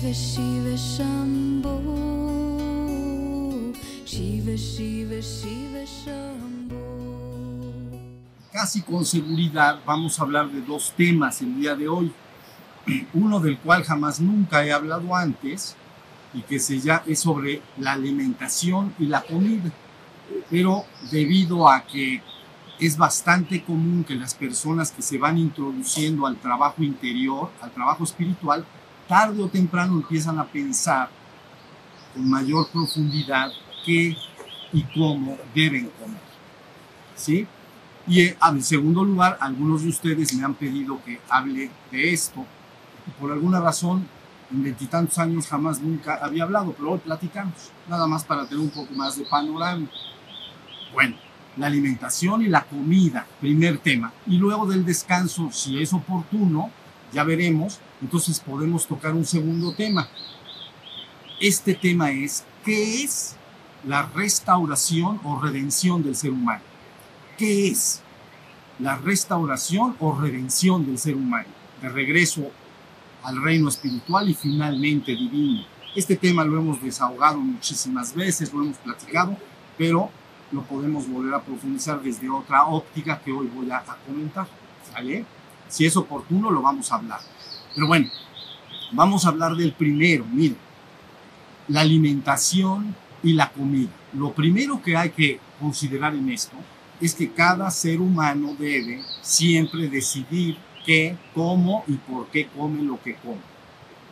Shiva Shiva Shiva Shiva Shiva Shambho Casi con seguridad vamos a hablar de dos temas el día de hoy. Uno del cual jamás nunca he hablado antes y que se ya es sobre la alimentación y la comida. Pero debido a que es bastante común que las personas que se van introduciendo al trabajo interior, al trabajo espiritual, tarde o temprano empiezan a pensar con mayor profundidad qué y cómo deben comer. ¿Sí? Y eh, en segundo lugar, algunos de ustedes me han pedido que hable de esto. Por alguna razón, en veintitantos años jamás nunca había hablado, pero hoy platicamos, nada más para tener un poco más de panorama. Bueno, la alimentación y la comida, primer tema. Y luego del descanso, si es oportuno, ya veremos, entonces podemos tocar un segundo tema. Este tema es, ¿qué es la restauración o redención del ser humano? ¿Qué es la restauración o redención del ser humano? De regreso al reino espiritual y finalmente divino. Este tema lo hemos desahogado muchísimas veces, lo hemos platicado, pero lo podemos volver a profundizar desde otra óptica que hoy voy a, comentar. ¿Sale? Si es oportuno, lo vamos a hablar. Pero bueno, vamos a hablar del primero. Miren, la alimentación y la comida. Lo primero que hay que considerar en esto es que cada ser humano debe siempre decidir qué, cómo y por qué come lo que come.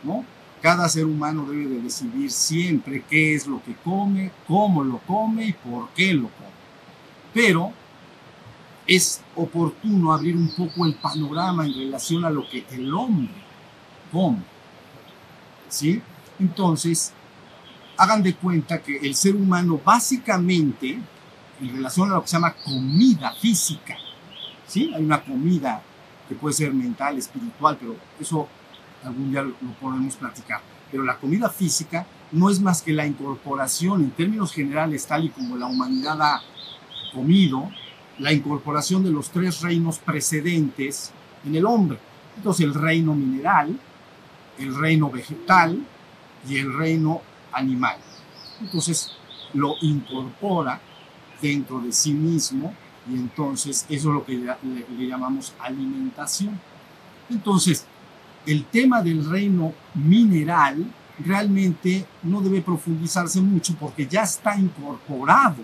¿no? Cada ser humano debe de decidir siempre qué es lo que come, cómo lo come y por qué lo come. Pero es oportuno abrir un poco el panorama en relación a lo que el hombre come. ¿Sí? Entonces, hagan de cuenta que el ser humano básicamente, en relación a lo que se llama comida física, ¿sí? Hay una comida que puede ser mental, espiritual, pero eso algún día lo podemos platicar. Pero la comida física no es más que la incorporación, en términos generales, tal y como la humanidad ha comido, la incorporación de los tres reinos precedentes en el hombre. Entonces el reino mineral, el reino vegetal y el reino animal. Entonces lo incorpora dentro de sí mismo y entonces eso es lo que le, le llamamos alimentación. Entonces, el tema del reino mineral realmente no debe profundizarse mucho porque ya está incorporado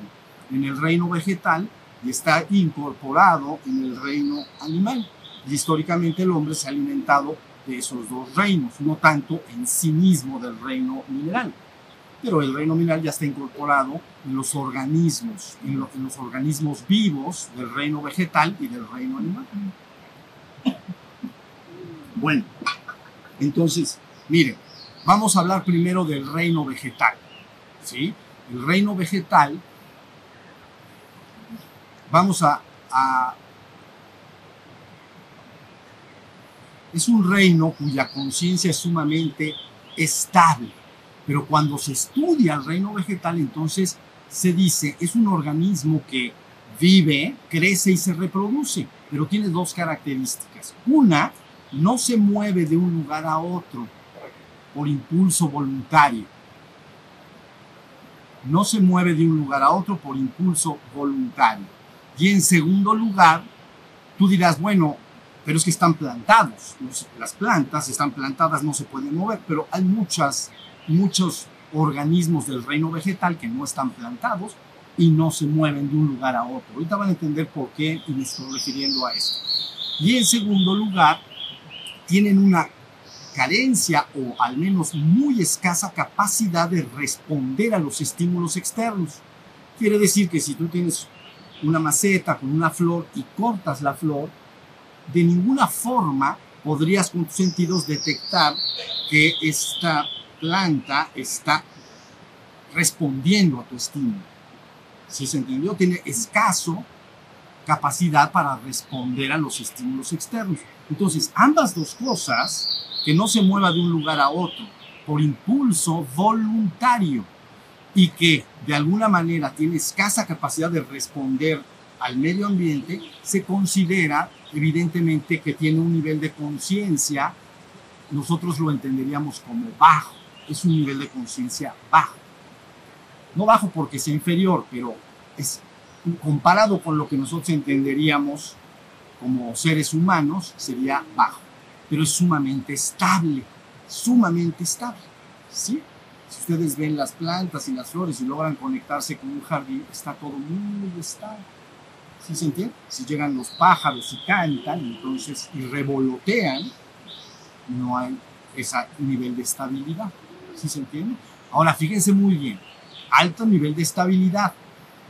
en el reino vegetal y está incorporado en el reino animal. Y históricamente el hombre se ha alimentado de esos dos reinos, no tanto en sí mismo del reino mineral. Pero el reino mineral ya está incorporado en los organismos, en, los organismos vivos del reino vegetal y del reino animal. Bueno, entonces, miren, vamos a hablar primero del reino vegetal. ¿sí? El reino vegetal, vamos a es un reino cuya conciencia es sumamente estable. Pero cuando se estudia el reino vegetal, entonces se dice, es un organismo que vive, crece y se reproduce, pero tiene dos características. Una no se mueve de un lugar a otro por impulso voluntario. No se mueve de un lugar a otro por impulso voluntario. Y en segundo lugar, tú dirás, bueno, pero es que están plantados. Las plantas están plantadas, no se pueden mover, pero hay muchas, muchos organismos del reino vegetal que no están plantados y no se mueven de un lugar a otro. Ahorita van a entender por qué y me estoy refiriendo a esto. Y en segundo lugar, tienen una carencia o al menos muy escasa capacidad de responder a los estímulos externos. Quiere decir que si tú tienes una maceta con una flor y cortas la flor, de ninguna forma podrías con tus sentidos detectar que esta planta está respondiendo a tu estímulo. Si se entendió, tiene escaso capacidad para responder a los estímulos externos. Entonces, ambas dos cosas, que no se mueva de un lugar a otro por impulso voluntario y que de alguna manera tiene escasa capacidad de responder al medio ambiente, se considera evidentemente que tiene un nivel de conciencia nosotros lo entenderíamos como bajo, es un nivel de conciencia bajo. No bajo porque sea inferior, pero es comparado con lo que nosotros entenderíamos como seres humanos, sería bajo, pero es sumamente estable, sumamente estable. ¿sí? Si ustedes ven las plantas y las flores y logran conectarse con un jardín, está todo muy estable. ¿Sí se entiende? Si llegan los pájaros y cantan, entonces, y revolotean, no hay ese nivel de estabilidad. ¿Sí se entiende? Ahora, fíjense muy bien, alto nivel de estabilidad.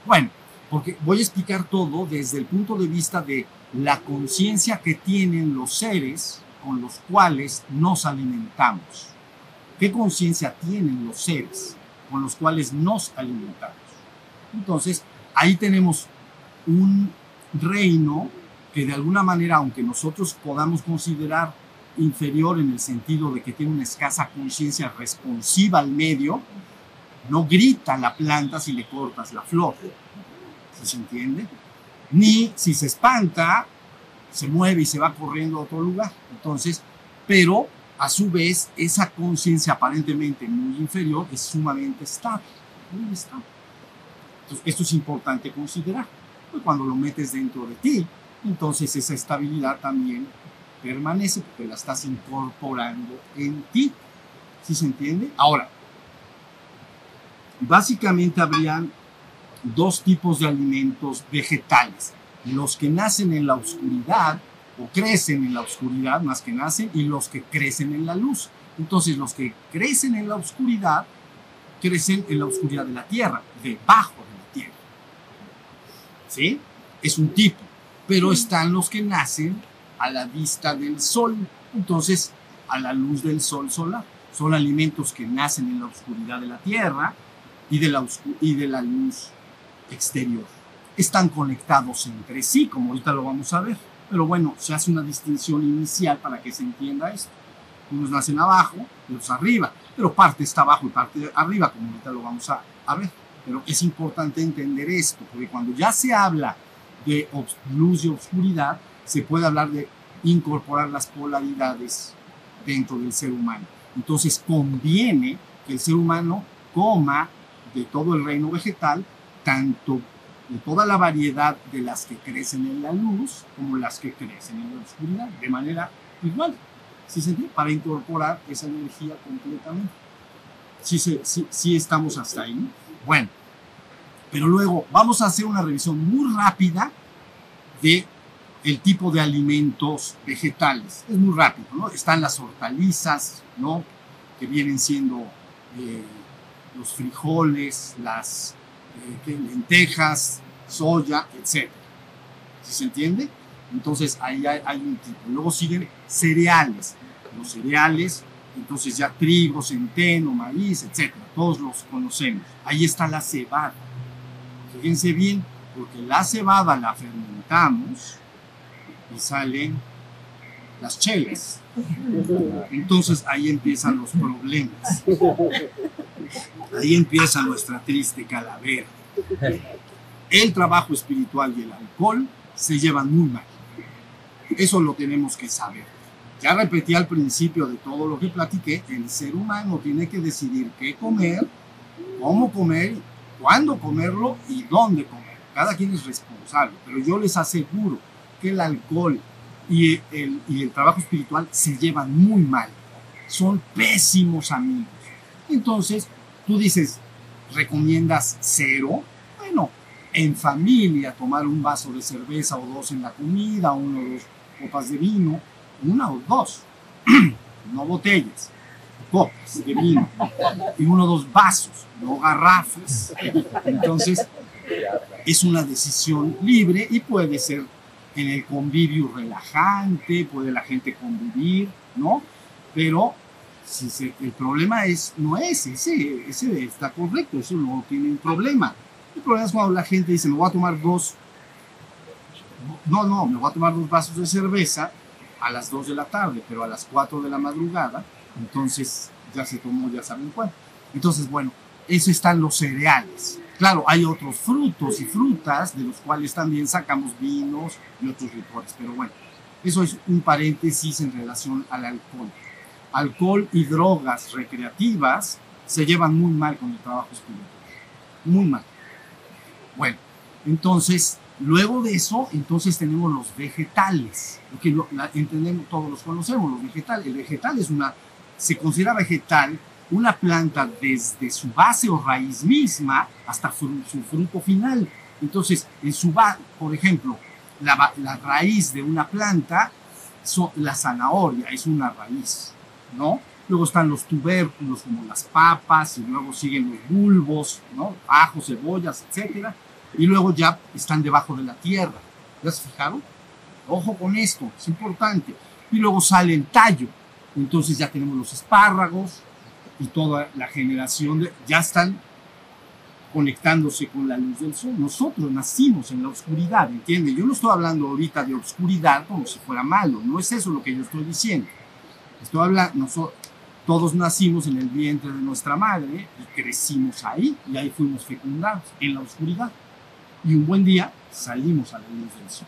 Bueno, porque voy a explicar todo desde el punto de vista de la conciencia que tienen los seres con los cuales nos alimentamos. ¿Qué conciencia tienen los seres con los cuales nos alimentamos? Entonces, ahí tenemos un reino que de alguna manera, aunque nosotros podamos considerar inferior en el sentido de que tiene una escasa conciencia responsiva al medio, no grita la planta si le cortas la flor. se entiende? Ni si se espanta, se mueve y se va corriendo a otro lugar. Entonces, pero a su vez, esa conciencia aparentemente muy inferior es sumamente estable. Muy estable. Entonces, esto es importante considerar. Cuando lo metes dentro de ti, entonces esa estabilidad también permanece porque la estás incorporando en ti. ¿Sí se entiende? Ahora, básicamente habrían dos tipos de alimentos vegetales. Los que nacen en la oscuridad o crecen en la oscuridad más que nacen y los que crecen en la luz. Entonces los que crecen en la oscuridad crecen en la oscuridad de la tierra, debajo de. ¿Sí? Es un tipo. Pero están los que nacen a la vista del sol, entonces a la luz del sol solar. Son alimentos que nacen en la oscuridad de la tierra y de la, y de la luz exterior. Están conectados entre sí, como ahorita lo vamos a ver. Pero bueno, se hace una distinción inicial para que se entienda esto. Unos nacen abajo y otros arriba, pero parte está abajo y parte arriba, como ahorita lo vamos a, a ver. Pero es importante entender esto, porque cuando ya se habla de luz y oscuridad, se puede hablar de incorporar las polaridades dentro del ser humano. Entonces conviene que el ser humano coma de todo el reino vegetal, tanto de toda la variedad de las que crecen en la luz como las que crecen en la oscuridad, de manera igual, ¿sí se para incorporar esa energía completamente. Sí, sí, sí estamos hasta ahí. Bueno, pero luego vamos a hacer una revisión muy rápida de el tipo de alimentos vegetales. Es muy rápido, ¿no? Están las hortalizas, ¿no? Que vienen siendo eh, los frijoles, las eh, lentejas, soya, etc. ¿Sí se entiende? Entonces ahí hay, un tipo. Luego siguen cereales. Los cereales, entonces ya trigo, centeno, maíz, etc. Todos los conocemos. Ahí está la cebada. Fíjense bien, porque la cebada la fermentamos y salen las chelas. Entonces ahí empiezan los problemas. Ahí empieza nuestra triste calavera. El trabajo espiritual y el alcohol se llevan muy mal. Eso lo tenemos que saber. Ya repetí al principio de todo lo que platiqué, el ser humano tiene que decidir qué comer, cómo comer, cuándo comerlo y dónde comer. Cada quien es responsable, pero yo les aseguro que el alcohol y el, y el trabajo espiritual se llevan muy mal. Son pésimos amigos. Entonces, Tú dices, ¿recomiendas cero? Bueno, en familia tomar un vaso de cerveza o dos en la comida, uno o dos copas de vino, una o dos, no botellas, copas de vino, y uno o dos vasos, no garrafas. Entonces, es una decisión libre y puede ser en el convivio relajante, puede la gente convivir, ¿no? Pero si el problema es, no es ese, ese está correcto, eso no tiene un problema. El problema es cuando la gente dice, me voy a tomar dos, no, no, me voy a tomar dos vasos de cerveza a las 2 de la tarde, pero a las 4 de la madrugada, entonces ya se tomó, ya saben cuánto. Entonces, bueno, eso están los cereales. Claro, hay otros frutos y frutas de los cuales también sacamos vinos y otros licores, pero bueno, eso es un paréntesis en relación al alcohol. alcohol y drogas recreativas se llevan muy mal con el trabajo espiritual. Muy mal. Bueno, entonces, luego de eso, entonces tenemos los vegetales, que lo, la, entendemos, todos los conocemos, los vegetales. El vegetal es una, se considera vegetal una planta desde su base o raíz misma hasta su, su fruto final. Entonces, en su base, por ejemplo, la, la, raíz de una planta, so, la zanahoria es una raíz, ¿no? Luego están los tubérculos como las papas y luego siguen los bulbos, ¿no? Ajos, cebollas, etcétera. Y luego ya están debajo de la tierra. ¿Ya se fijaron? Ojo con esto, es importante. Y luego sale el tallo. Entonces ya tenemos los espárragos y toda la generación de, ya están conectándose con la luz del sol. Nosotros nacimos en la oscuridad, ¿entiende? Yo no estoy hablando ahorita de oscuridad como si fuera malo, no es eso lo que yo estoy diciendo. Estoy hablando, nosotros, todos nacimos en el vientre de nuestra madre y crecimos ahí y ahí fuimos fecundados en la oscuridad. Y un buen día salimos a la luz del sol,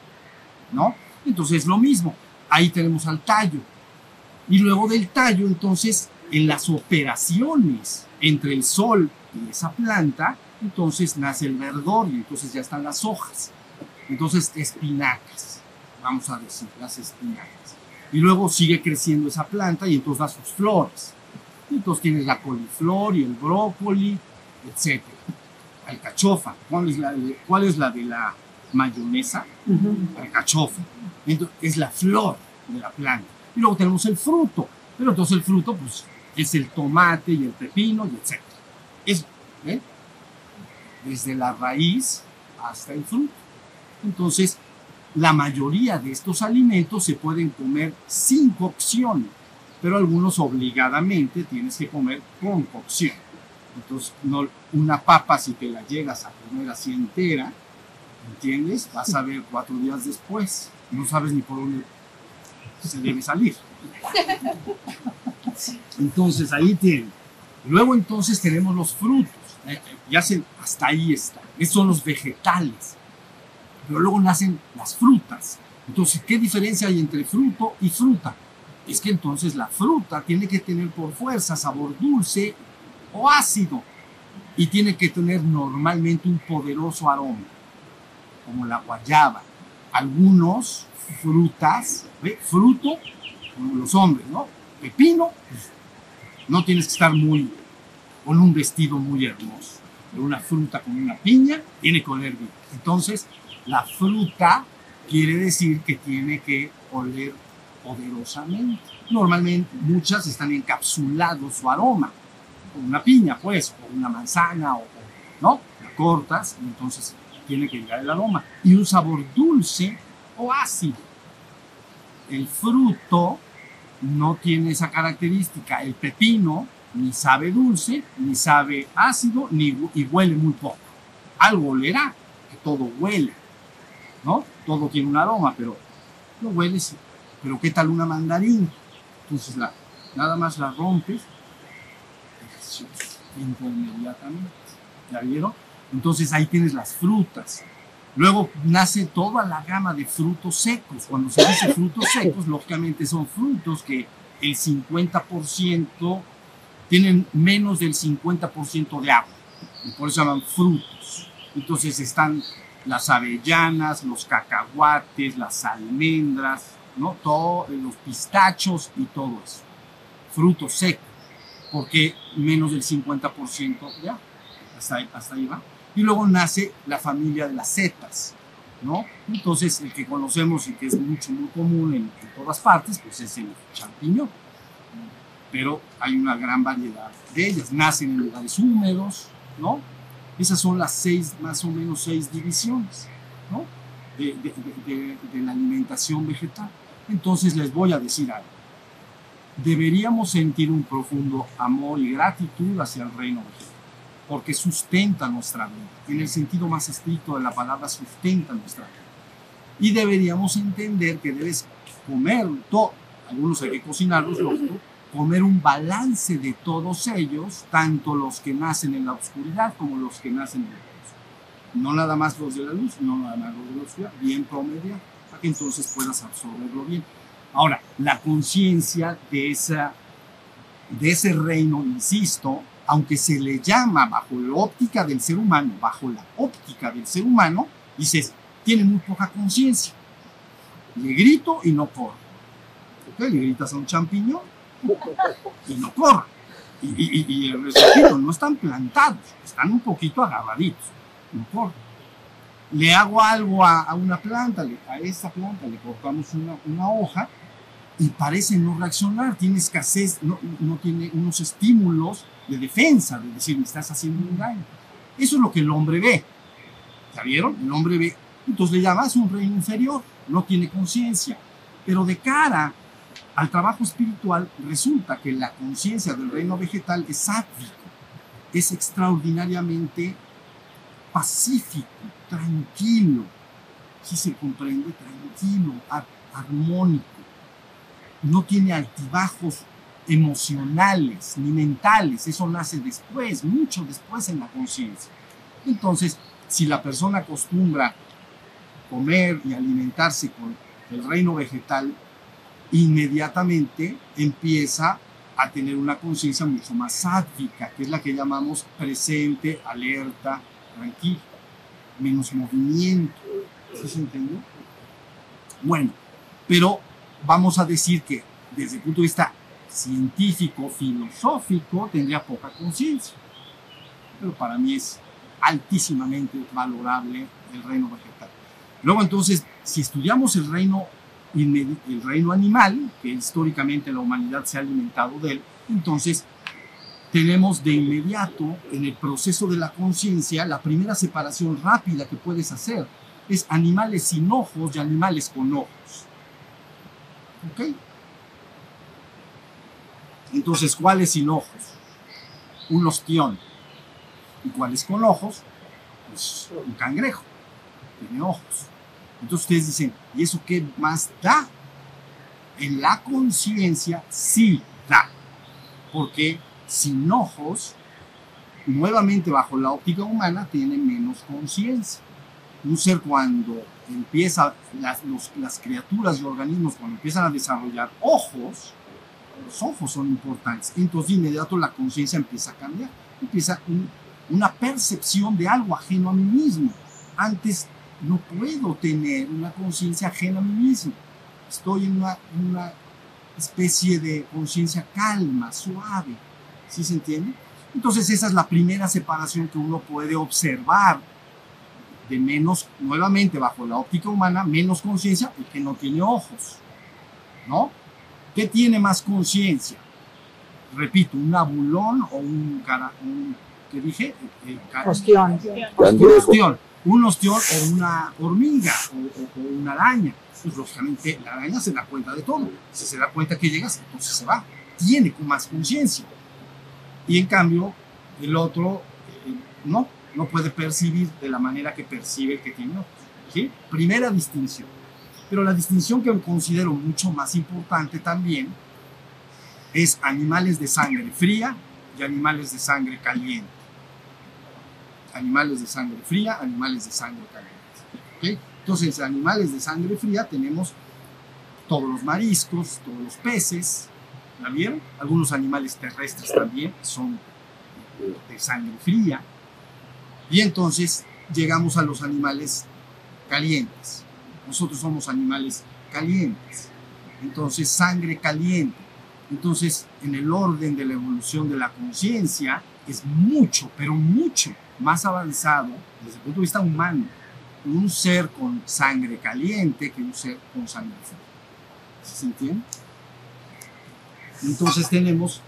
¿no? Entonces lo mismo, ahí tenemos al tallo. Y luego del tallo, entonces, en las operaciones entre el sol y esa planta, entonces nace el verdor y entonces ya están las hojas. Entonces, espinacas, vamos a decir, las espinacas. Y luego sigue creciendo esa planta y entonces da sus flores. Y entonces tienes la coliflor y el brócoli, etc. Alcachofa, ¿cuál es la de, cuál es la, de la mayonesa? Uh -huh. Alcachofa. Entonces, es la flor de la planta. Y luego tenemos el fruto. Pero entonces el fruto, pues, es el tomate y el pepino y etc. Es, ¿eh? desde la raíz hasta el fruto. Entonces, la mayoría de estos alimentos se pueden comer sin cocción, pero algunos obligadamente tienes que comer con cocción. Entonces, no, una papa, si te la llegas a comer así entera, ¿entiendes? Vas a ver cuatro días después. No sabes ni por dónde se debe salir. Entonces, ahí tienen. Luego, entonces, tenemos los frutos. Ya se, hasta ahí está. Estos son los vegetales. Pero luego nacen las frutas. Entonces, ¿qué diferencia hay entre fruto y fruta? Es que entonces la fruta tiene que tener por fuerza sabor dulce ácido y tiene que tener normalmente un poderoso aroma, como la guayaba. Algunos frutas, fruto, como los hombres, ¿no? Pepino, no tienes que estar muy con un vestido muy hermoso. Pero una fruta con una piña tiene que oler bien. Entonces, la fruta quiere decir que tiene que oler poderosamente. Normalmente muchas están encapsulados su aroma, una piña, pues, o una manzana, o, ¿no? La cortas entonces tiene que llegar el aroma. Y un sabor dulce o ácido. El fruto no tiene esa característica. El pepino ni sabe dulce, ni sabe ácido, ni, y huele muy poco. Algo olerá, que todo huele, ¿no? Todo tiene un aroma, pero no huele. Pero ¿qué tal una mandarina? Entonces la, nada más la rompes, inmediatamente. ¿Ya vieron? Entonces ahí tienes las frutas. Luego nace toda la gama de frutos secos. Cuando se dice frutos secos, lógicamente son frutos que el 50% tienen menos del 50% de agua. Y por eso llaman frutos. Entonces están las avellanas, los cacahuates, las almendras, ¿no? Todo, los pistachos y todo eso. Frutos secos. Porque menos del 50% de agua. Hasta ahí, hasta ahí va. Y luego nace la familia de las setas, ¿no? Entonces, el que conocemos y que es mucho, muy común en, en todas partes, pues es el champiñón. Pero hay una gran variedad de ellas. Nacen en lugares húmedos, ¿no? Esas son las seis, más o menos seis divisiones, ¿no? De la alimentación vegetal. Entonces, les voy a decir algo. Deberíamos sentir un profundo amor y gratitud hacia el reino vegetal porque sustenta nuestra vida. En el sentido más estricto de la palabra, sustenta nuestra vida. Y deberíamos entender que debes comer todo, algunos hay que cocinarlos, lógico, comer un balance de todos ellos, tanto los que nacen en la oscuridad como los que nacen en la luz. No nada más los de la luz, no nada más los de la oscuridad, bien promedio, para que entonces puedas absorberlo bien. Ahora, la conciencia de ese reino, insisto, aunque se le llama bajo la óptica del ser humano, bajo la óptica del ser humano, dices, tiene muy poca conciencia. Le grito y no corre. Le gritas a un champiñón y no corre. Y, y, repito, no están plantados, están un poquito agarraditos, no corren. Le hago algo a, una planta, a esa planta le cortamos una hoja y parece no reaccionar, tiene escasez, no, no, tiene unos estímulos de defensa, de decir, me estás haciendo un daño. Eso es lo que el hombre ve. ¿Ya vieron? El hombre ve. Entonces le llamas un reino inferior, no tiene conciencia. Pero de cara al trabajo espiritual, resulta que la conciencia del reino vegetal es sátvico, es extraordinariamente pacífico, tranquilo, si se comprende, tranquilo, armónico no tiene altibajos emocionales ni mentales, eso nace después, mucho después en la conciencia. Entonces, si la persona acostumbra comer y alimentarse con el reino vegetal, inmediatamente empieza a tener una conciencia mucho más sádvica, que es la que llamamos presente, alerta, tranquila, menos movimiento. ¿Sí se entiende? Bueno, pero vamos a decir que desde el punto de vista científico, filosófico, tendría poca conciencia. Pero para mí es altísimamente valorable el reino vegetal. Luego entonces, si estudiamos el reino, el reino animal, que históricamente la humanidad se ha alimentado de él, entonces tenemos de inmediato en el proceso de la conciencia la primera separación rápida que puedes hacer es animales sin ojos y animales con ojos. ¿Ok? Entonces, ¿cuáles sin ojos? Un ostión. ¿Y cuáles con ojos? Pues un cangrejo. Tiene ojos. Entonces ustedes dicen, ¿y eso qué más da? En la conciencia sí da. Porque sin ojos, nuevamente bajo la óptica humana, tiene menos conciencia. Un ser cuando empieza, las, las criaturas y organismos cuando empiezan a desarrollar ojos, los ojos son importantes. Entonces de inmediato la conciencia empieza a cambiar, empieza un, una percepción de algo ajeno a mí mismo. Antes no puedo tener una conciencia ajena a mí mismo. Estoy en una, una especie de conciencia calma, suave. ¿Sí se entiende? Entonces esa es la primera separación que uno puede observar de menos, nuevamente bajo la óptica humana, menos conciencia, el que no tiene ojos. ¿No? ¿Qué tiene más conciencia? Repito, un abulón o un, cara, un ¿qué dije? Eh, ostión. Un ostión. Un ostión o una hormiga o, o, o, una araña. Pues lógicamente la araña se da cuenta de todo. Si se da cuenta que llegas, entonces se va. Tiene más conciencia. Y en cambio, el otro eh, no no puede percibir de la manera que percibe el que tiene ojos. ¿sí? Primera distinción. Pero la distinción que considero mucho más importante también es animales de sangre fría y animales de sangre caliente. Animales de sangre fría, animales de sangre caliente. Entonces, animales de sangre fría tenemos todos los mariscos, todos los peces, ¿la vieron? Algunos animales terrestres también son de sangre fría. Y entonces llegamos a los animales calientes. Nosotros somos animales calientes. Entonces, sangre caliente. Entonces, en el orden de la evolución de la conciencia, es mucho, pero mucho más avanzado desde el punto de vista humano un ser con sangre caliente que un ser con sangre fría. ¿Se entiende? Entonces tenemos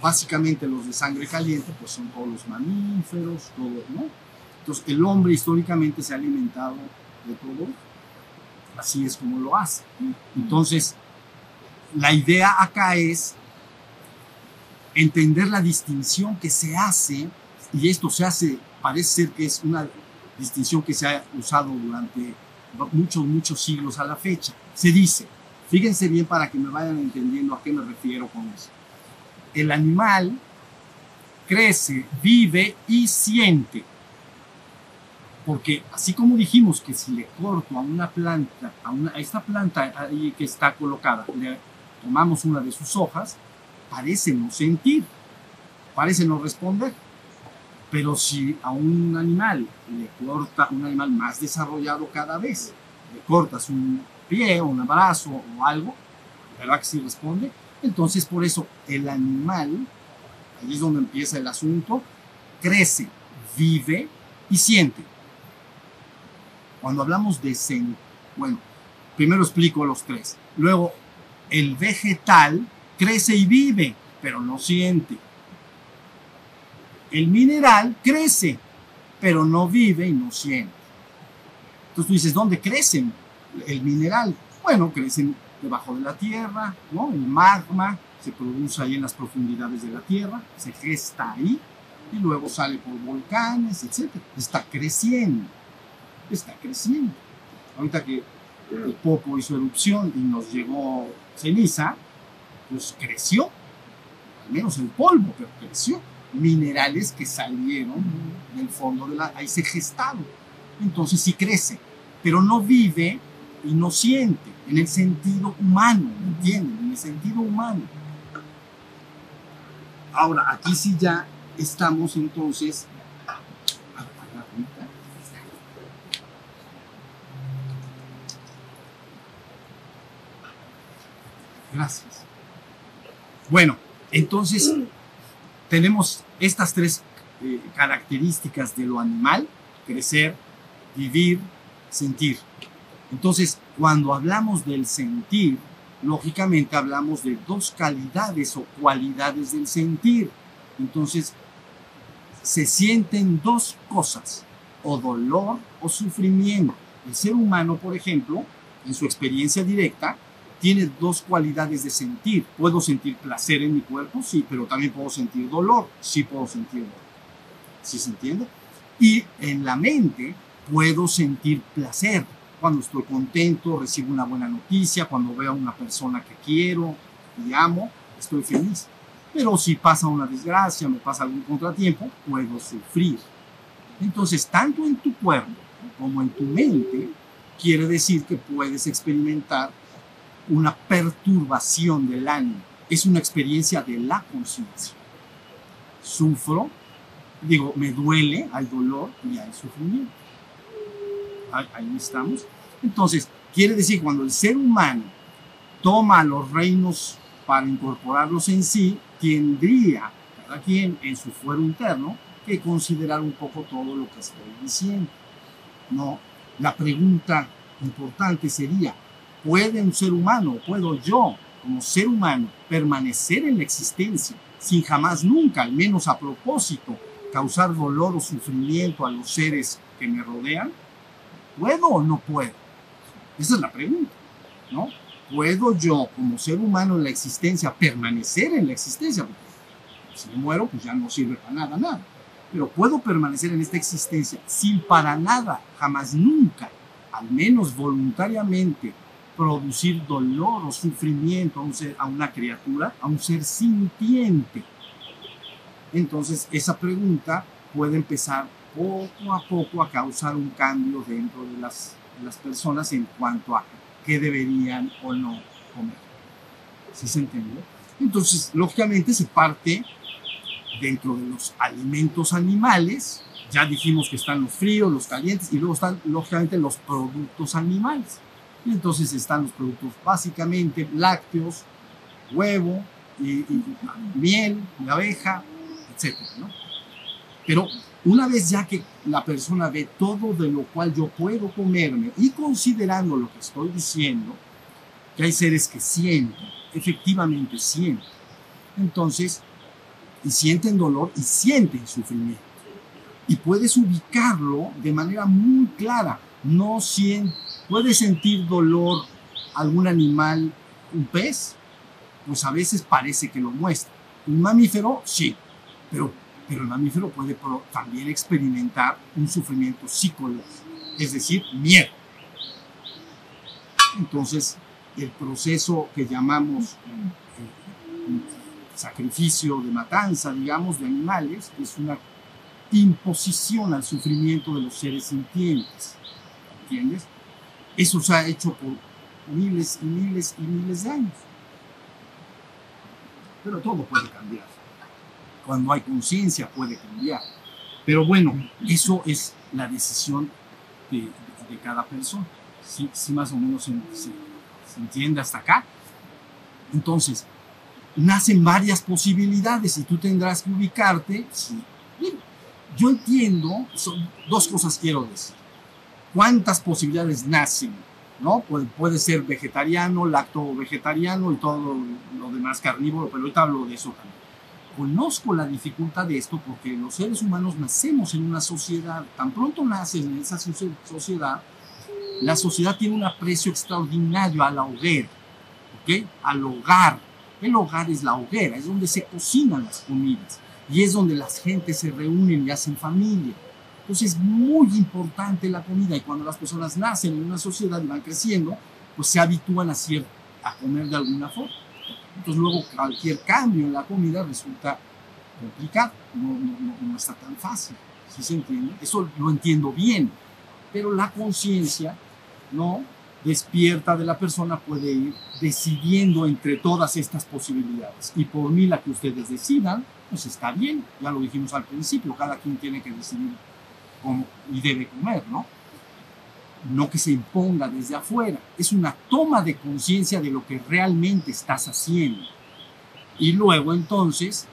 básicamente los de sangre caliente, pues son todos los mamíferos, todo, ¿no? Entonces, el hombre históricamente se ha alimentado de todo. Así es como lo hace. Entonces, la idea acá es entender la distinción que se hace, y esto se hace, parece ser que es una distinción que se ha usado durante muchos, muchos siglos a la fecha. Se dice, fíjense bien para que me vayan entendiendo a qué me refiero con eso. El animal crece, vive y siente. Porque así como dijimos que si le corto a una planta, a, esta planta ahí que está colocada, le tomamos una de sus hojas, parece no sentir, parece no responder. Pero si a un animal le corta, un animal más desarrollado cada vez, le cortas un pie, un abrazo o algo, ¿verdad que sí responde? Entonces por eso el animal, ahí es donde empieza el asunto, crece, vive y siente. Cuando hablamos de sen, bueno, primero explico los tres. Luego, el vegetal crece y vive, pero no siente. El mineral crece, pero no vive y no siente. Entonces tú dices, ¿dónde crecen el mineral? Bueno, crecen debajo de la tierra, ¿no? El magma se produce ahí en las profundidades de la tierra, se gesta ahí y luego sale por volcanes, etc. Está creciendo, está creciendo. Ahorita que el Popo hizo erupción y nos llegó ceniza, pues creció, al menos el polvo, pero creció. Minerales que salieron del fondo de la... ahí se gestaron. Entonces sí crece, pero no vive y no siente en el sentido humano, ¿entienden? En el sentido humano. Ahora, aquí sí ya estamos entonces... Gracias. Bueno, entonces tenemos estas tres eh, características de lo animal, crecer, vivir, sentir. Entonces, cuando hablamos del sentir, lógicamente hablamos de dos calidades o cualidades del sentir. Entonces, se sienten dos cosas, o dolor o sufrimiento. El ser humano, por ejemplo, en su experiencia directa, tiene dos cualidades de sentir. Puedo sentir placer en mi cuerpo, sí, pero también puedo sentir dolor, sí puedo sentir dolor. ¿Sí se entiende? Y en la mente puedo sentir placer, cuando estoy contento, recibo una buena noticia, cuando veo a una persona que quiero y amo, estoy feliz. Pero si pasa una desgracia, me pasa algún contratiempo, puedo sufrir. Entonces, tanto en tu cuerpo como en tu mente, quiere decir que puedes experimentar una perturbación del ánimo. Es una experiencia de la conciencia. Sufro, digo, me duele, hay dolor y hay sufrimiento. Ahí estamos. Entonces, quiere decir cuando el ser humano toma los reinos para incorporarlos en sí, tendría cada quien en su fuero interno que considerar un poco todo lo que estoy diciendo. No, la pregunta importante sería, ¿puede un ser humano, puedo yo como ser humano permanecer en la existencia sin jamás nunca, al menos a propósito, causar dolor o sufrimiento a los seres que me rodean? ¿Puedo o no puedo? Esa es la pregunta, ¿no? ¿Puedo yo, como ser humano en la existencia, permanecer en la existencia? Porque si me muero, pues ya no sirve para nada, nada. Pero puedo permanecer en esta existencia sin para nada, jamás nunca, al menos voluntariamente, producir dolor o sufrimiento a, un a una criatura, a un ser sintiente. Entonces, esa pregunta puede empezar poco a poco a causar un cambio dentro de las las personas en cuanto a qué deberían o no comer. ¿Sí se entiende? Entonces, lógicamente se parte dentro de los alimentos animales, ya dijimos que están los fríos, los calientes, y luego están lógicamente los productos animales. Y entonces están los productos básicamente lácteos, huevo, miel, de abeja, etc. ¿no? Pero una vez ya que la persona ve todo de lo cual yo puedo comerme y considerando lo que estoy diciendo, que hay seres que sienten, efectivamente sienten. Entonces, y sienten dolor y sienten sufrimiento. Y puedes ubicarlo de manera muy clara. No siente, puede sentir dolor algún animal, un pez, pues a veces parece que lo muestra. Un mamífero, sí, pero pero el mamífero puede también experimentar un sufrimiento psicológico, es decir, miedo. Entonces, el proceso que llamamos eh, sacrificio de matanza, digamos, de animales, es una imposición al sufrimiento de los seres sintientes. ¿Entiendes? Eso se ha hecho por miles y miles y miles de años. pero todo puede cambiar. Cuando hay conciencia puede cambiar. Pero bueno, eso es la decisión de, de cada persona. Si sí, más o menos se, entiende hasta acá. Entonces, nacen varias posibilidades y tú tendrás que ubicarte. Yo entiendo, son dos cosas quiero decir. ¿Cuántas posibilidades nacen? ¿No? Puede, ser vegetariano, lacto vegetariano y todo lo demás carnívoro, pero ahorita hablo de eso también. Conozco la dificultad de esto porque los seres humanos nacemos en una sociedad, tan pronto naces en esa sociedad, la sociedad tiene un aprecio extraordinario a la hoguera, ¿ok? Al hogar, el hogar es la hoguera, es donde se cocinan las comidas y es donde las gentes se reúnen y hacen familia. Entonces es muy importante la comida y cuando las personas nacen en una sociedad y van creciendo, pues se habitúan a, hacer, a comer de alguna forma. Entonces luego cualquier cambio en la comida resulta complicado, no, no, no está tan fácil, ¿sí se entiende? Eso lo entiendo bien, pero la conciencia, ¿no? despierta de la persona puede ir decidiendo entre todas estas posibilidades. Y por mí la que ustedes decidan, pues está bien, ya lo dijimos al principio, cada quien tiene que decidir y debe comer, ¿no? No que se imponga desde afuera, es una toma de conciencia de lo que realmente estás haciendo. Y luego entonces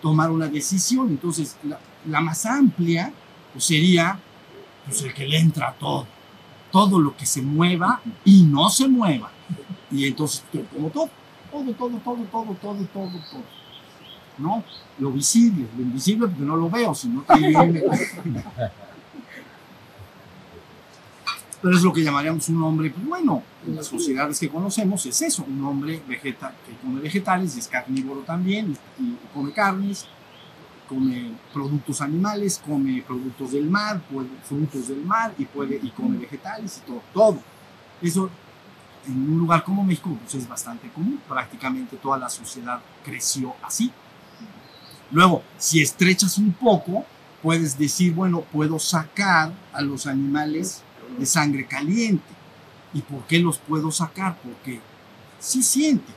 tomar una decisión. Entonces la, más amplia pues, sería pues, el que le entra todo todo lo que se mueva y no se mueva. Y entonces, todo, todo, todo, todo, todo, todo, todo, todo. ¿No? Lo visible, lo invisible porque no lo veo, si no también Pero es lo que llamaríamos un hombre, pues bueno, en las sociedades que conocemos es eso, un hombre vegeta, que come vegetales, es carnívoro también, y come carnes, come productos animales, come productos del mar, puede, frutos del mar y, puede, y come vegetales y todo, todo. Eso en un lugar como México pues es bastante común, prácticamente toda la sociedad creció así. Luego, si estrechas un poco, puedes decir, bueno, puedo sacar a los animales de sangre caliente. ¿Y por qué los puedo sacar? Porque sí sienten,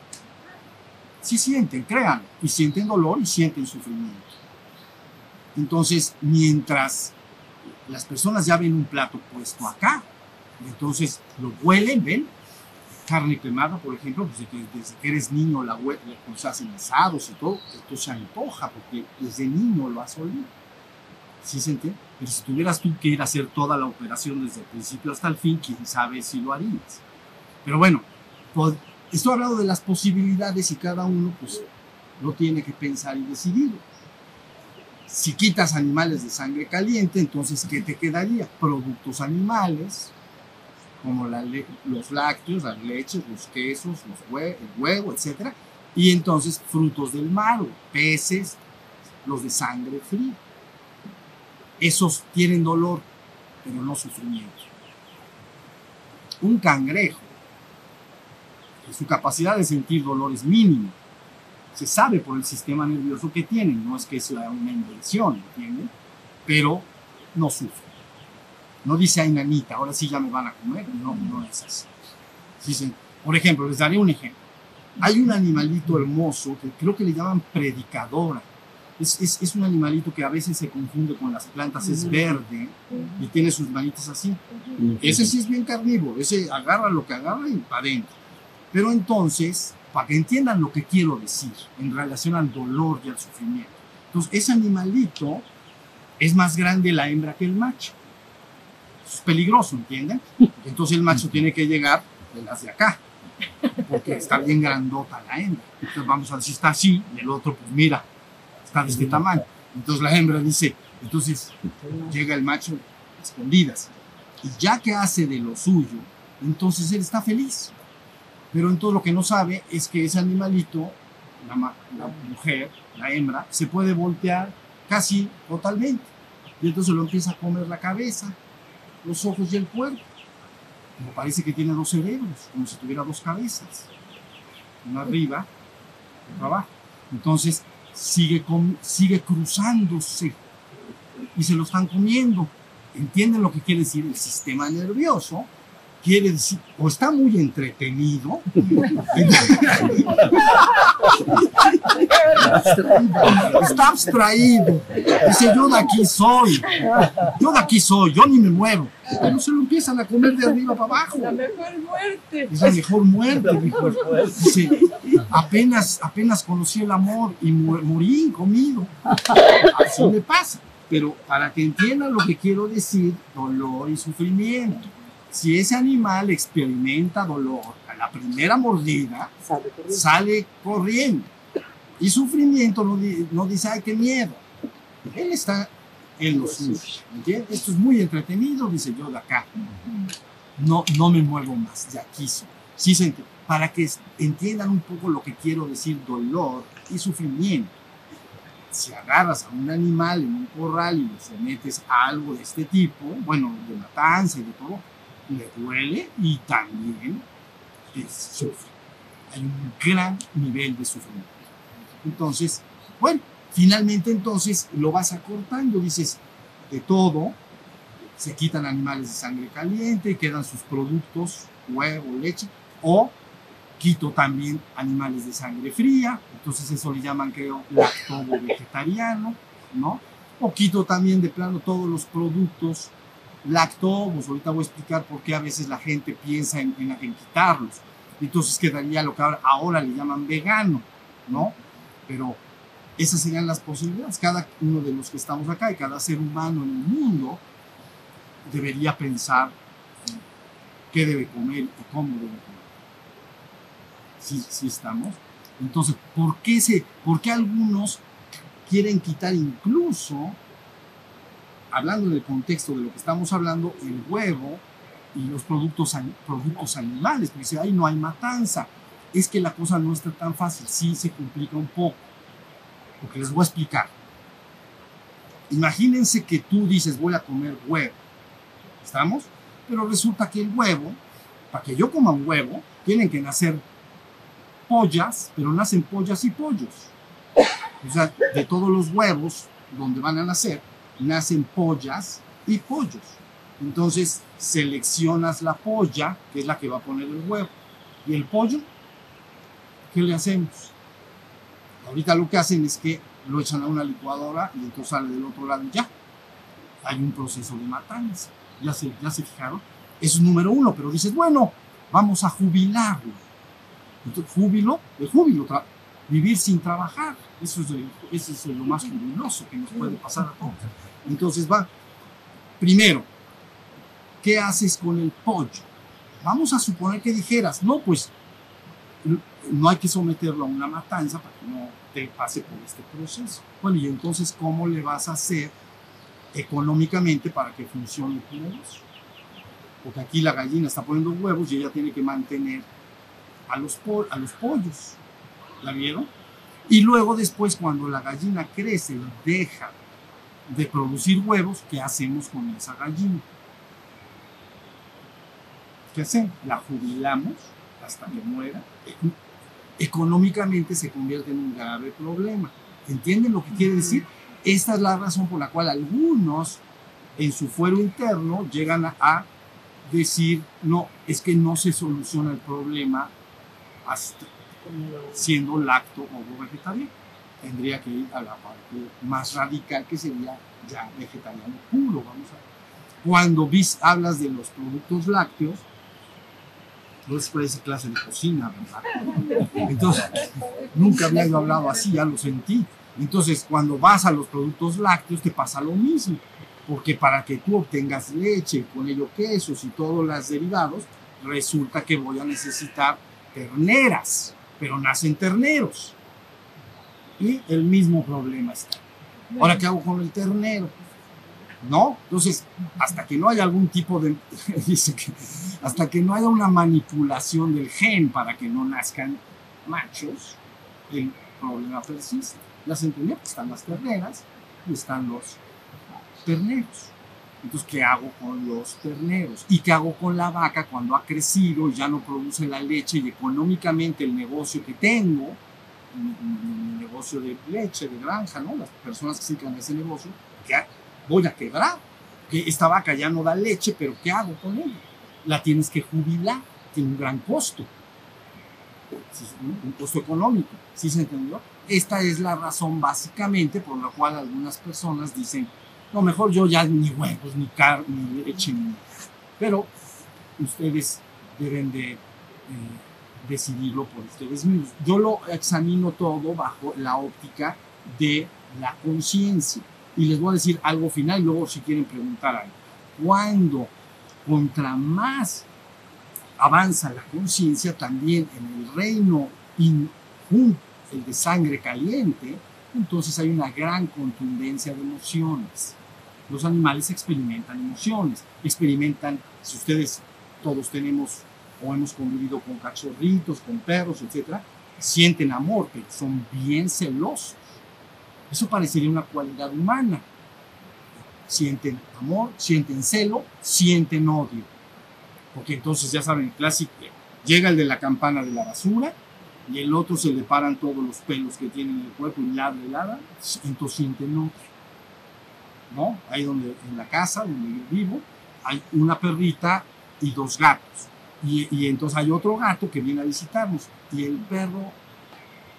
sí sienten, créanlo, y sienten dolor y sienten sufrimiento. Entonces, mientras las personas ya ven un plato puesto acá, entonces lo huelen, ven, carne quemada, por ejemplo, pues desde, que, eres niño la huele, pues hacen asados y todo, esto se antoja porque desde niño lo has olido. ¿Sí se entiende? Pero si tuvieras tú que ir a hacer toda la operación desde el principio hasta el fin, quién sabe si lo harías. Pero bueno, pues, estoy hablando de las posibilidades y cada uno pues lo tiene que pensar y decidir. Si quitas animales de sangre caliente, entonces, ¿qué te quedaría? Productos animales, como los lácteos, las leches, los quesos, el huevo, etc. Y entonces frutos del mar, peces, los de sangre fría. Esos tienen dolor, pero no sufrimiento. Un cangrejo, su capacidad de sentir dolor es mínima se sabe por el sistema nervioso que tienen, no es que sea una invención, ¿entienden? Pero no sufre. No dice, ay, nanita, ahora sí ya me van a comer. No, no es así. Dicen, por ejemplo, les daré un ejemplo. Hay un animalito hermoso que creo que le llaman predicadora. Es, es, es un animalito que a veces se confunde con las plantas, es verde y tiene sus manitas así. Ese sí es bien carnívoro, ese agarra lo que agarra y para adentro. Pero entonces para que entiendan lo que quiero decir en relación al dolor y al sufrimiento. Entonces, ese animalito es más grande la hembra que el macho. Es peligroso, ¿entienden? Entonces el macho tiene que llegar de las de acá, porque está bien grandota la hembra. Entonces vamos a si está así, y el otro, pues mira, está de este tamaño. Entonces la hembra dice, entonces llega el macho escondidas. Y ya que hace de lo suyo, entonces él está feliz. Pero entonces lo que no sabe es que ese animalito, la, la, mujer, la hembra, se puede voltear casi totalmente. Y entonces lo empieza a comer la cabeza, los ojos y el cuerpo. Como parece que tiene dos cerebros, como si tuviera dos cabezas. Una arriba, otra abajo. Entonces sigue, con, sigue cruzándose y se lo están comiendo. ¿Entienden lo que quiere decir el sistema nervioso? Quiere decir, o está muy entretenido, está abstraído, dice yo de aquí soy, yo de aquí soy, yo ni me muevo, pero se lo empiezan a comer de arriba para abajo. La mejor muerte. Es la mejor muerte, dijo. Dice, apenas, apenas conocí el amor y mu- morí comido. Así me pasa. Pero para que entiendan lo que quiero decir, dolor y sufrimiento. Si ese animal experimenta dolor a la primera mordida, Sabe correr. sale corriendo. Y sufrimiento no, no dice, ay, qué miedo. Él está en lo suyo. ¿entiendes? Esto es muy entretenido, dice yo de acá. No, no me muevo más, de aquí soy. Sí, se para que entiendan un poco lo que quiero decir dolor y sufrimiento. Si agarras a un animal en un corral y le sometes a algo de este tipo, bueno, de matanza y de todo, le duele y también sufre. Hay un gran nivel de sufrimiento. Entonces, bueno, finalmente entonces lo vas acortando, dices, de todo, se quitan animales de sangre caliente, quedan sus productos, huevo, leche, o quito también animales de sangre fría, entonces eso le llaman, creo, lactobo vegetariano, ¿no? O quito también de plano todos los productos lactobos, ahorita voy a explicar por qué a veces la gente piensa en, quitarlos, entonces quedaría lo que ahora, ahora le llaman vegano, ¿no? Pero esas serían las posibilidades, cada uno de los que estamos acá y cada ser humano en el mundo debería pensar qué debe comer y cómo debe comer. Sí, sí estamos. Entonces, ¿por qué, se, ¿por qué algunos quieren quitar incluso, hablando del contexto de lo que estamos hablando, el huevo y los productos, productos animales? Porque dice, ahí no hay matanza. Es que la cosa no está tan fácil, sí se complica un poco. Porque les voy a explicar. Imagínense que tú dices, voy a comer huevo. ¿Estamos? Pero resulta que el huevo, para que yo coma un huevo, tienen que nacer pollas, pero nacen pollas y pollos. O sea, de todos los huevos donde van a nacer, nacen pollas y pollos. Entonces, seleccionas la polla, que es la que va a poner el huevo. Y el pollo, ¿qué le hacemos? Ahorita lo que hacen es que lo echan a una licuadora y entonces sale del otro lado y ya. Hay un proceso de matanza. Ya se, ya se fijaron. Eso es número uno, pero dices, bueno, vamos a jubilarlo. Entonces, júbilo, el júbilo, vivir sin trabajar. Eso es, eso es lo más jubiloso que nos puede pasar a todos. Entonces va, primero, ¿qué haces con el pollo? Vamos a suponer que dijeras, no, pues no hay que someterlo a una matanza para que no te pase por este proceso. Bueno, y entonces, ¿cómo le vas a hacer económicamente para que funcione tu negocio? Porque aquí la gallina está poniendo huevos y ella tiene que mantener a los, a los pollos. ¿La vieron? Y luego después, cuando la gallina crece y deja de producir huevos, ¿qué hacemos con esa gallina? ¿Qué hacemos? La jubilamos hasta que muera. Económicamente se convierte en un grave problema. ¿Entienden lo que quiere decir? Esta es la razón por la cual algunos en su fuero interno llegan a, a decir, no, es que no se soluciona el problema hasta siendo lacto o vegetariano. Tendría que ir a la parte más radical que sería ya vegetariano puro, vamos a Cuando vis, hablas de los productos lácteos, no es por esa clase de cocina, ¿verdad? Entonces, nunca había yo hablado así, ya lo sentí. Entonces, cuando vas a los productos lácteos, te pasa lo mismo. Porque para que tú obtengas leche, con ello quesos y todos los derivados, resulta que voy a necesitar terneras, pero nacen terneros. Y el mismo problema está. Ahora, ¿qué hago con el ternero? ¿No? Entonces, hasta que no haya algún tipo de, dice que, hasta que no haya una manipulación del gen para que no nazcan machos, el problema persiste. ¿Ya se entendió? Pues están las terneras y están los terneros. Entonces, ¿qué hago con los terneros? ¿Y qué hago con la vaca cuando ha crecido y ya no produce la leche y económicamente el negocio que tengo, mi, negocio de leche, de granja, ¿no? Las personas que se dedican a ese negocio, ¿qué voy a quebrar. Que esta vaca ya no da leche, pero ¿qué hago con ella? la tienes que jubilar, tiene un gran costo, un costo económico, ¿sí se entendió? Esta es la razón básicamente por la cual algunas personas dicen, no, mejor yo ya ni huevos, ni carne, ni leche, ni... Pero ustedes deben de... Eh, decidirlo por ustedes mismos. Yo lo examino todo bajo la óptica de la conciencia. Y les voy a decir algo final y luego si quieren preguntar algo. Cuando contra más avanza la conciencia, también en el reino el de sangre caliente, entonces hay una gran contundencia de emociones. Los animales experimentan emociones, experimentan, si ustedes todos tenemos o hemos convivido con cachorritos, con perros, etc., sienten amor, pero son bien celosos. Eso parecería una cualidad humana. Sienten amor, sienten celo, sienten odio. Porque entonces ya saben, clásico, llega el de la campana de la basura y el otro se le paran todos los pelos que tiene en el cuerpo y ladra y ladra, entonces sienten odio. ¿No? Ahí donde, en la casa donde yo vivo, hay una perrita y dos gatos y, entonces hay otro gato que viene a visitarnos y el perro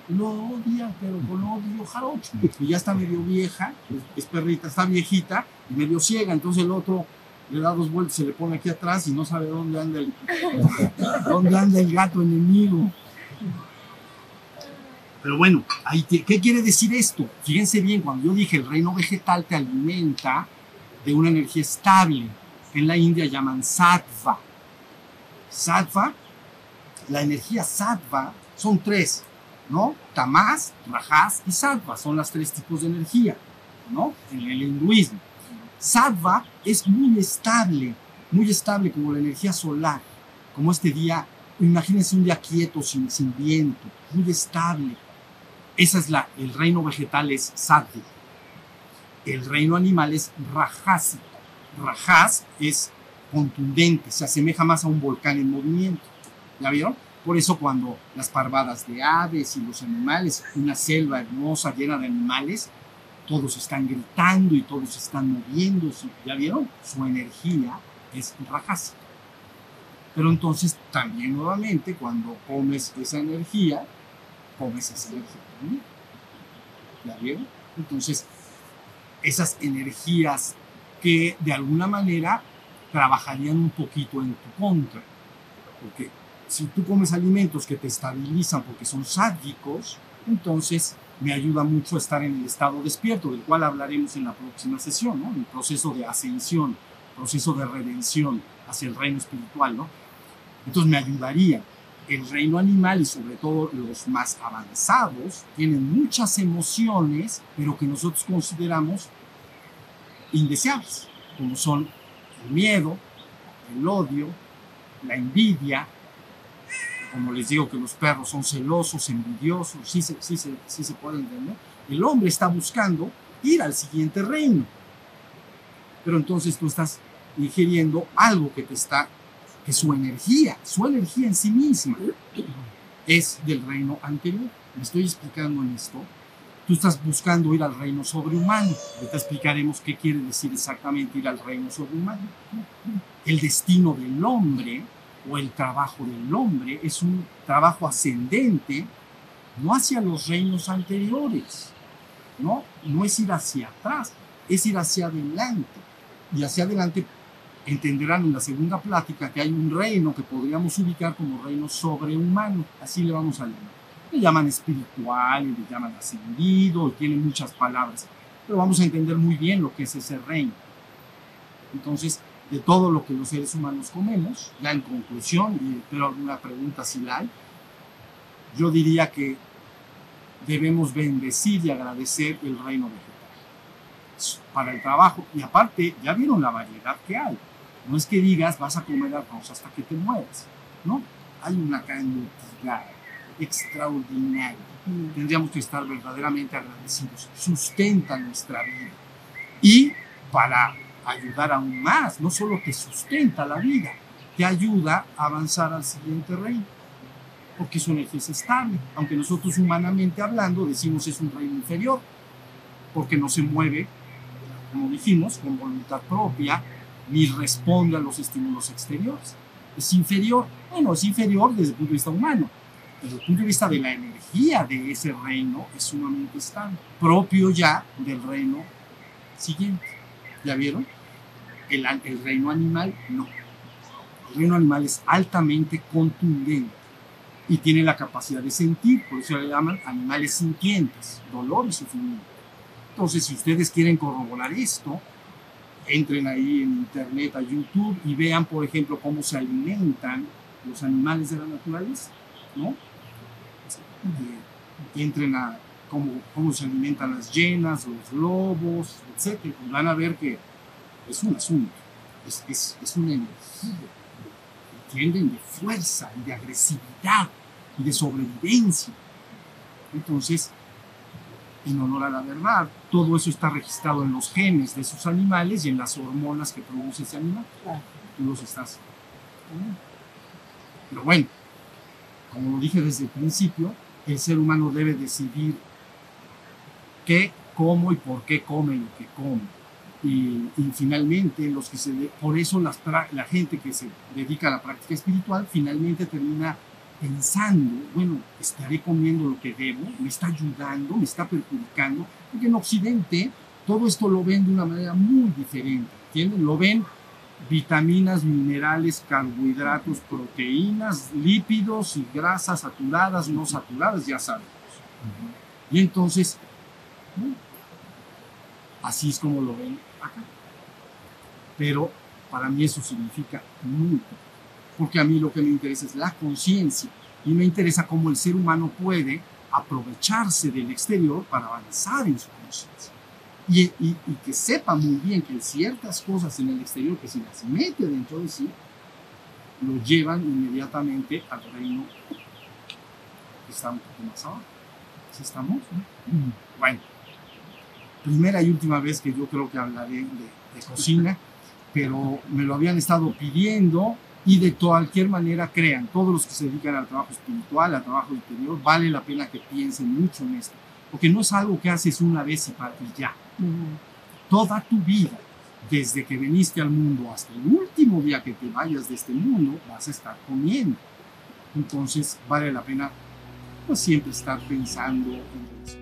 lo odia, pero con odio jarocho. Y ya está medio vieja, es, perrita, está viejita y medio ciega. Entonces el otro le da dos vueltas, se le pone aquí atrás y no sabe dónde anda el, dónde anda el gato enemigo. Pero bueno, ¿qué quiere decir esto? Fíjense bien, cuando yo dije el reino vegetal te alimenta de una energía estable, en la India llaman sattva sattva, la energía sattva son tres, ¿no? Tamás, rajas y sattva son las tres tipos de energía, ¿no? En el hinduismo. Sattva es muy estable, muy estable como la energía solar, como este día, imagínense un día quieto, sin, sin viento, muy estable. Esa es la, el reino vegetal es sattva. El reino animal es rajasico. Rajas es contundente, se asemeja más a un volcán en movimiento. ¿Ya vieron? Por eso cuando las parvadas de aves y los animales, una selva hermosa llena de animales, todos están gritando y todos están moviéndose. ¿Ya vieron? Su energía es rajásica. Pero entonces también nuevamente cuando comes esa energía, esa energía ¿Ya vieron? Entonces, esas energías que de alguna manera trabajarían un poquito en tu contra. Porque si tú comes alimentos que te estabilizan porque son sádicos, entonces me ayuda mucho a estar en el estado despierto, del cual hablaremos en la próxima sesión, ¿no? El proceso de ascensión, proceso de redención hacia el reino espiritual, ¿no? Entonces me ayudaría. El reino animal y sobre todo los más avanzados tienen muchas emociones, pero que nosotros consideramos indeseables, como son el miedo, el odio, la envidia, como les digo que los perros son celosos, envidiosos, sí se, sí, sí se puede entender, el hombre está buscando ir al siguiente reino. Pero entonces tú estás ingiriendo algo que te está, que su energía, su energía en sí misma es del reino anterior. Me estoy explicando en esto tú estás buscando ir al reino sobrehumano. te explicaremos qué quiere decir exactamente ir al reino sobrehumano. El destino del hombre o el trabajo del hombre es un trabajo ascendente, no hacia los reinos anteriores, ¿no? No es ir hacia atrás, es ir hacia adelante. Y hacia adelante entenderán en la segunda plática que hay un reino que podríamos ubicar como reino sobrehumano, así le vamos a llamar le llaman espiritual, le llaman ascendido, tiene muchas palabras, pero vamos a entender muy bien lo que es ese reino. Entonces, de todo lo que los seres humanos comemos, ya en conclusión, y espero alguna pregunta si la hay, yo diría que debemos bendecir y agradecer el reino vegetal para el trabajo. Y aparte, ya vieron la variedad que hay. No es que digas vas a comer arroz hasta que te mueras, ¿no? Hay una cantidad extraordinario. Tendríamos que estar verdaderamente agradecidos. Sustenta nuestra vida. Y para ayudar aún más, no solo te sustenta la vida, te ayuda a avanzar al siguiente reino. Porque su energía es estable. Aunque nosotros humanamente hablando decimos es un reino inferior. Porque no se mueve, como dijimos, con voluntad propia, ni responde a los estímulos exteriores. es inferior. Bueno, es inferior desde el punto de vista humano. Desde el punto de vista de la energía de ese reino es sumamente estable, propio ya del reino siguiente. ¿Ya vieron? El, el reino animal no. El reino animal es altamente contundente y tiene la capacidad de sentir, por eso le llaman animales sintientes, dolor y sufrimiento. Entonces, si ustedes quieren corroborar esto, entren ahí en internet, a YouTube y vean, por ejemplo, cómo se alimentan los animales de la naturaleza, ¿no? entren a cómo, cómo se alimentan las llenas, los lobos, etc. Y van a ver que es un asunto, es, es, es una energía, entienden, de fuerza y de agresividad y de sobrevivencia. Entonces, en honor a la verdad. Todo eso está registrado en los genes de esos animales y en las hormonas que produce ese animal. Tú los estás. Pero bueno, como lo dije desde el principio, el ser humano debe decidir qué, cómo y por qué come lo que come. Y, y finalmente, los que se por eso las, la gente que se dedica a la práctica espiritual finalmente termina pensando, bueno, estaré comiendo lo que debo, me está ayudando, me está perjudicando, porque en Occidente todo esto lo ven de una manera muy diferente, ¿entienden? Lo ven vitaminas, minerales, carbohidratos, proteínas, lípidos y grasas saturadas, no saturadas, ya sabemos. Y entonces, así es como lo ven acá. Pero para mí eso significa mucho porque a mí lo que me interesa es la conciencia y me interesa cómo el ser humano puede aprovecharse del exterior para avanzar en su conciencia. Y, y, que sepa muy bien que ciertas cosas en el exterior que si las mete dentro de sí, lo llevan inmediatamente al reino que está un poco más abajo. ¿Sí estamos? Bueno, primera y última vez que yo creo que hablaré de, de cocina, pero me lo habían estado pidiendo y de cualquier manera crean, todos los que se dedican al trabajo espiritual, al trabajo interior, vale la pena que piensen mucho en esto, porque no es algo que haces una vez y, para, ya. Toda tu vida, desde que viniste al mundo hasta el último día que te vayas de este mundo, vas a estar comiendo. Entonces vale la pena pues, siempre estar pensando en eso.